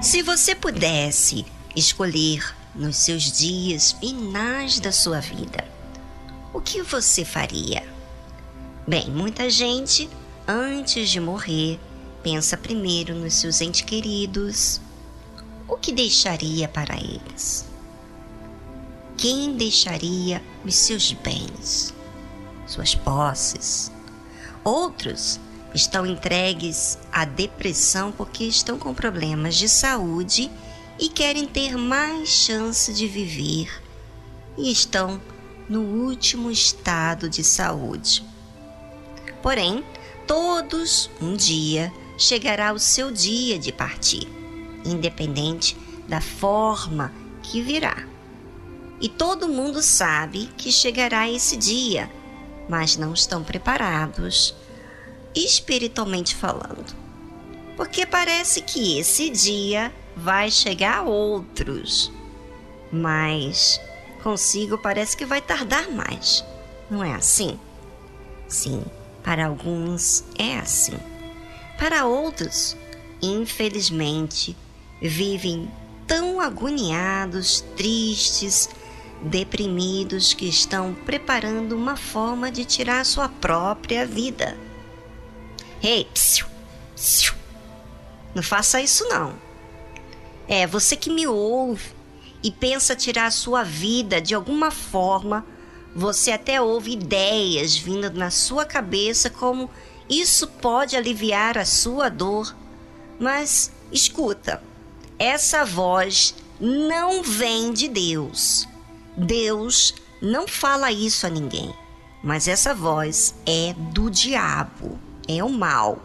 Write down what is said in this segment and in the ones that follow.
Se você pudesse escolher nos seus dias finais da sua vida, o que você faria? Bem, muita gente, antes de morrer, pensa primeiro nos seus entes queridos. O que deixaria para eles? Quem deixaria os seus bens, suas posses? Outros estão entregues à depressão porque estão com problemas de saúde e querem ter mais chance de viver e estão no último estado de saúde. Porém, todos um dia chegará o seu dia de partir, independente da forma que virá. E todo mundo sabe que chegará esse dia, mas não estão preparados, espiritualmente falando. Porque parece que esse dia vai chegar a outros, mas consigo parece que vai tardar mais. Não é assim? Sim, para alguns é assim. Para outros, infelizmente, vivem tão agoniados, tristes, deprimidos que estão preparando uma forma de tirar sua própria vida. Ei, psiu, psiu, não faça isso não. É, você que me ouve e pensa tirar a sua vida de alguma forma, você até ouve ideias vindo na sua cabeça como isso pode aliviar a sua dor. Mas escuta, essa voz não vem de Deus. Deus não fala isso a ninguém, mas essa voz é do diabo, é o mal,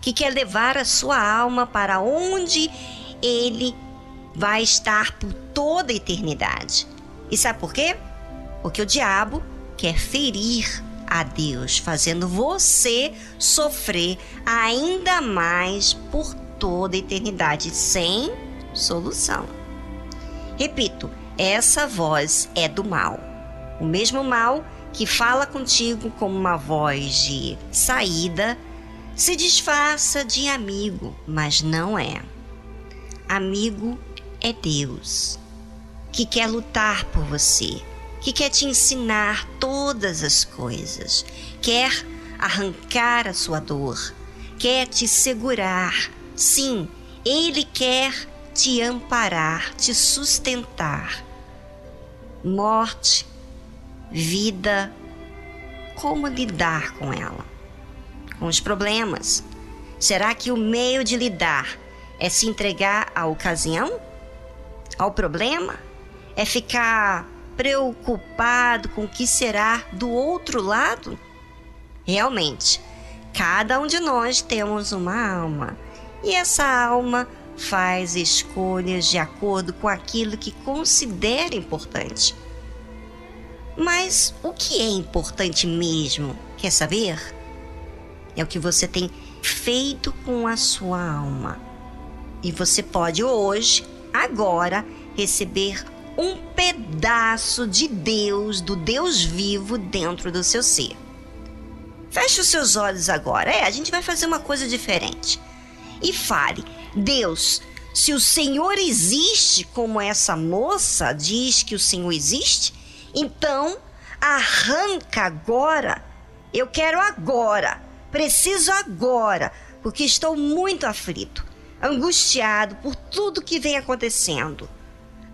que quer levar a sua alma para onde ele vai estar por toda a eternidade. E sabe por quê? Porque o diabo quer ferir a Deus, fazendo você sofrer ainda mais por toda a eternidade sem solução. Repito, essa voz é do mal. O mesmo mal que fala contigo como uma voz de saída se disfarça de amigo, mas não é. Amigo é Deus, que quer lutar por você, que quer te ensinar todas as coisas, quer arrancar a sua dor, quer te segurar. Sim, Ele quer te amparar, te sustentar. Morte, vida, como lidar com ela? Com os problemas. Será que o meio de lidar é se entregar à ocasião? ao problema? É ficar preocupado com o que será do outro lado? Realmente, cada um de nós temos uma alma e essa alma faz escolhas de acordo com aquilo que considera importante. Mas o que é importante mesmo? Quer saber? É o que você tem feito com a sua alma. E você pode hoje agora receber um pedaço de Deus, do Deus vivo dentro do seu ser. Feche os seus olhos agora. É, a gente vai fazer uma coisa diferente. E fale: Deus, se o Senhor existe como essa moça diz que o Senhor existe, então arranca agora. Eu quero agora. Preciso agora, porque estou muito aflito angustiado por tudo que vem acontecendo.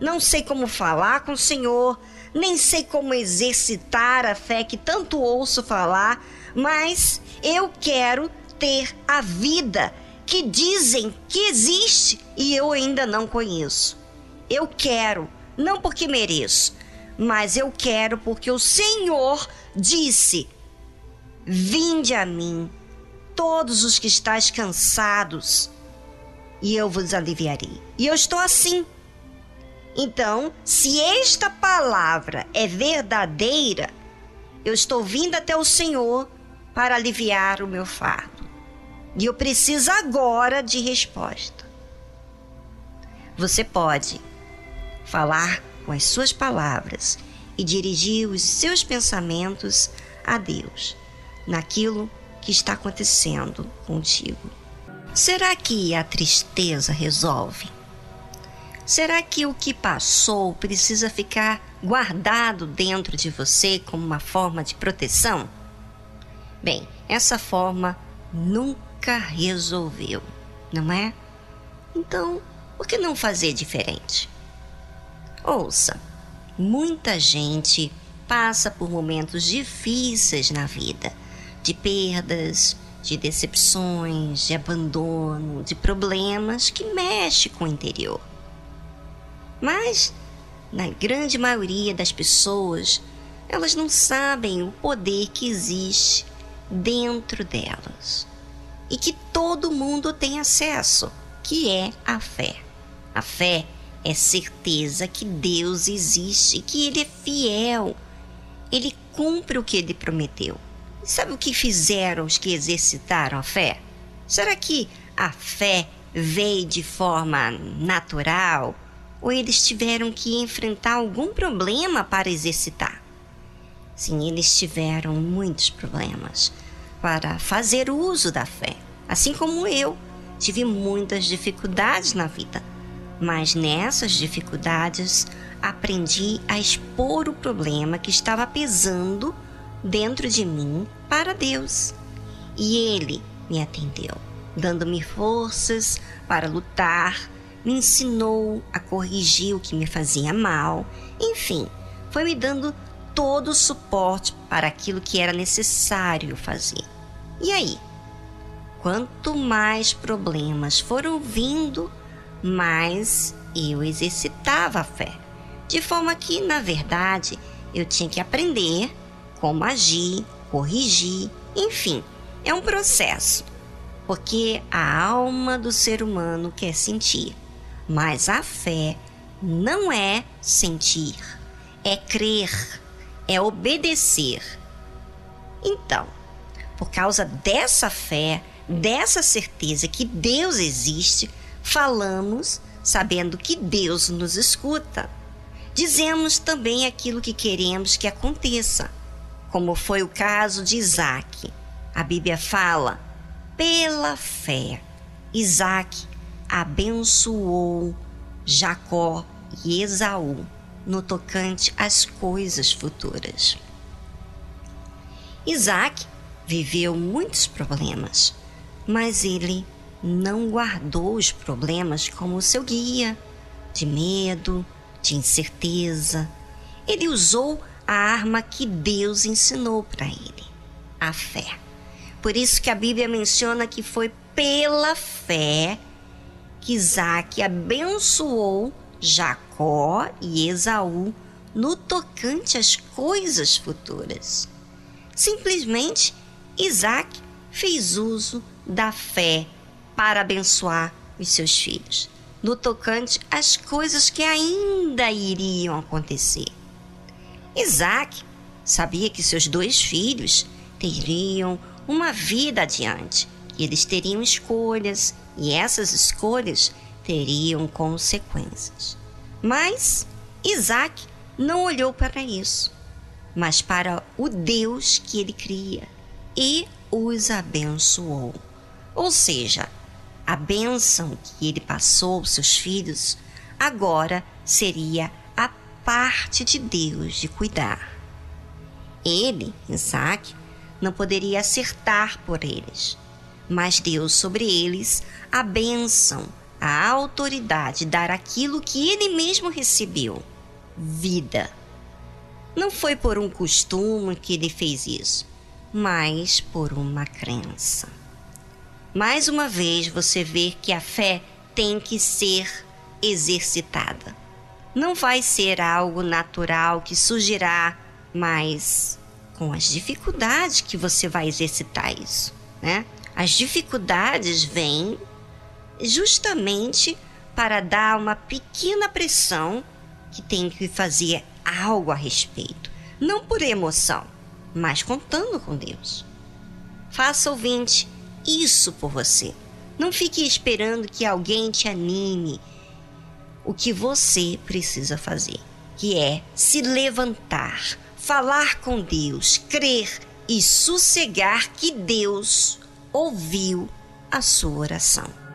Não sei como falar com o Senhor, nem sei como exercitar a fé que tanto ouço falar, mas eu quero ter a vida que dizem que existe e eu ainda não conheço. Eu quero, não porque mereço, mas eu quero porque o Senhor disse: Vinde a mim, todos os que estáis cansados e eu vos aliviarei. E eu estou assim. Então, se esta palavra é verdadeira, eu estou vindo até o Senhor para aliviar o meu fardo. E eu preciso agora de resposta. Você pode falar com as suas palavras e dirigir os seus pensamentos a Deus, naquilo que está acontecendo contigo. Será que a tristeza resolve? Será que o que passou precisa ficar guardado dentro de você como uma forma de proteção? Bem, essa forma nunca resolveu, não é? Então, por que não fazer diferente? Ouça, muita gente passa por momentos difíceis na vida, de perdas, de decepções, de abandono, de problemas que mexem com o interior. Mas, na grande maioria das pessoas, elas não sabem o poder que existe dentro delas e que todo mundo tem acesso, que é a fé. A fé é certeza que Deus existe, que Ele é fiel, Ele cumpre o que Ele prometeu. Sabe o que fizeram os que exercitaram a fé? Será que a fé veio de forma natural ou eles tiveram que enfrentar algum problema para exercitar? Sim, eles tiveram muitos problemas para fazer uso da fé, assim como eu tive muitas dificuldades na vida. Mas nessas dificuldades aprendi a expor o problema que estava pesando dentro de mim para Deus. E Ele me atendeu, dando-me forças para lutar, me ensinou a corrigir o que me fazia mal, enfim, foi me dando todo o suporte para aquilo que era necessário fazer. E aí? Quanto mais problemas foram vindo, mais eu exercitava a fé. De forma que, na verdade, eu tinha que aprender como agir, corrigir, enfim, é um processo. Porque a alma do ser humano quer sentir, mas a fé não é sentir, é crer, é obedecer. Então, por causa dessa fé, dessa certeza que Deus existe, falamos sabendo que Deus nos escuta. Dizemos também aquilo que queremos que aconteça como foi o caso de Isaac. A Bíblia fala, pela fé, Isaac abençoou Jacó e Esaú no tocante às coisas futuras. Isaac viveu muitos problemas, mas ele não guardou os problemas como seu guia de medo, de incerteza. Ele usou a arma que Deus ensinou para ele, a fé. Por isso que a Bíblia menciona que foi pela fé que Isaac abençoou Jacó e Esaú no tocante às coisas futuras. Simplesmente, Isaac fez uso da fé para abençoar os seus filhos, no tocante às coisas que ainda iriam acontecer. Isaac sabia que seus dois filhos teriam uma vida adiante, que eles teriam escolhas e essas escolhas teriam consequências. Mas Isaac não olhou para isso, mas para o Deus que ele cria e os abençoou. Ou seja, a bênção que ele passou aos seus filhos agora seria parte de Deus de cuidar. Ele, Isaac, não poderia acertar por eles, mas deu sobre eles a bênção, a autoridade de dar aquilo que ele mesmo recebeu: vida. Não foi por um costume que ele fez isso, mas por uma crença. Mais uma vez você vê que a fé tem que ser exercitada não vai ser algo natural que surgirá, mas com as dificuldades que você vai exercitar isso, né? As dificuldades vêm justamente para dar uma pequena pressão que tem que fazer algo a respeito, não por emoção, mas contando com Deus. Faça ouvinte isso por você. Não fique esperando que alguém te anime, o que você precisa fazer, que é se levantar, falar com Deus, crer e sossegar que Deus ouviu a sua oração.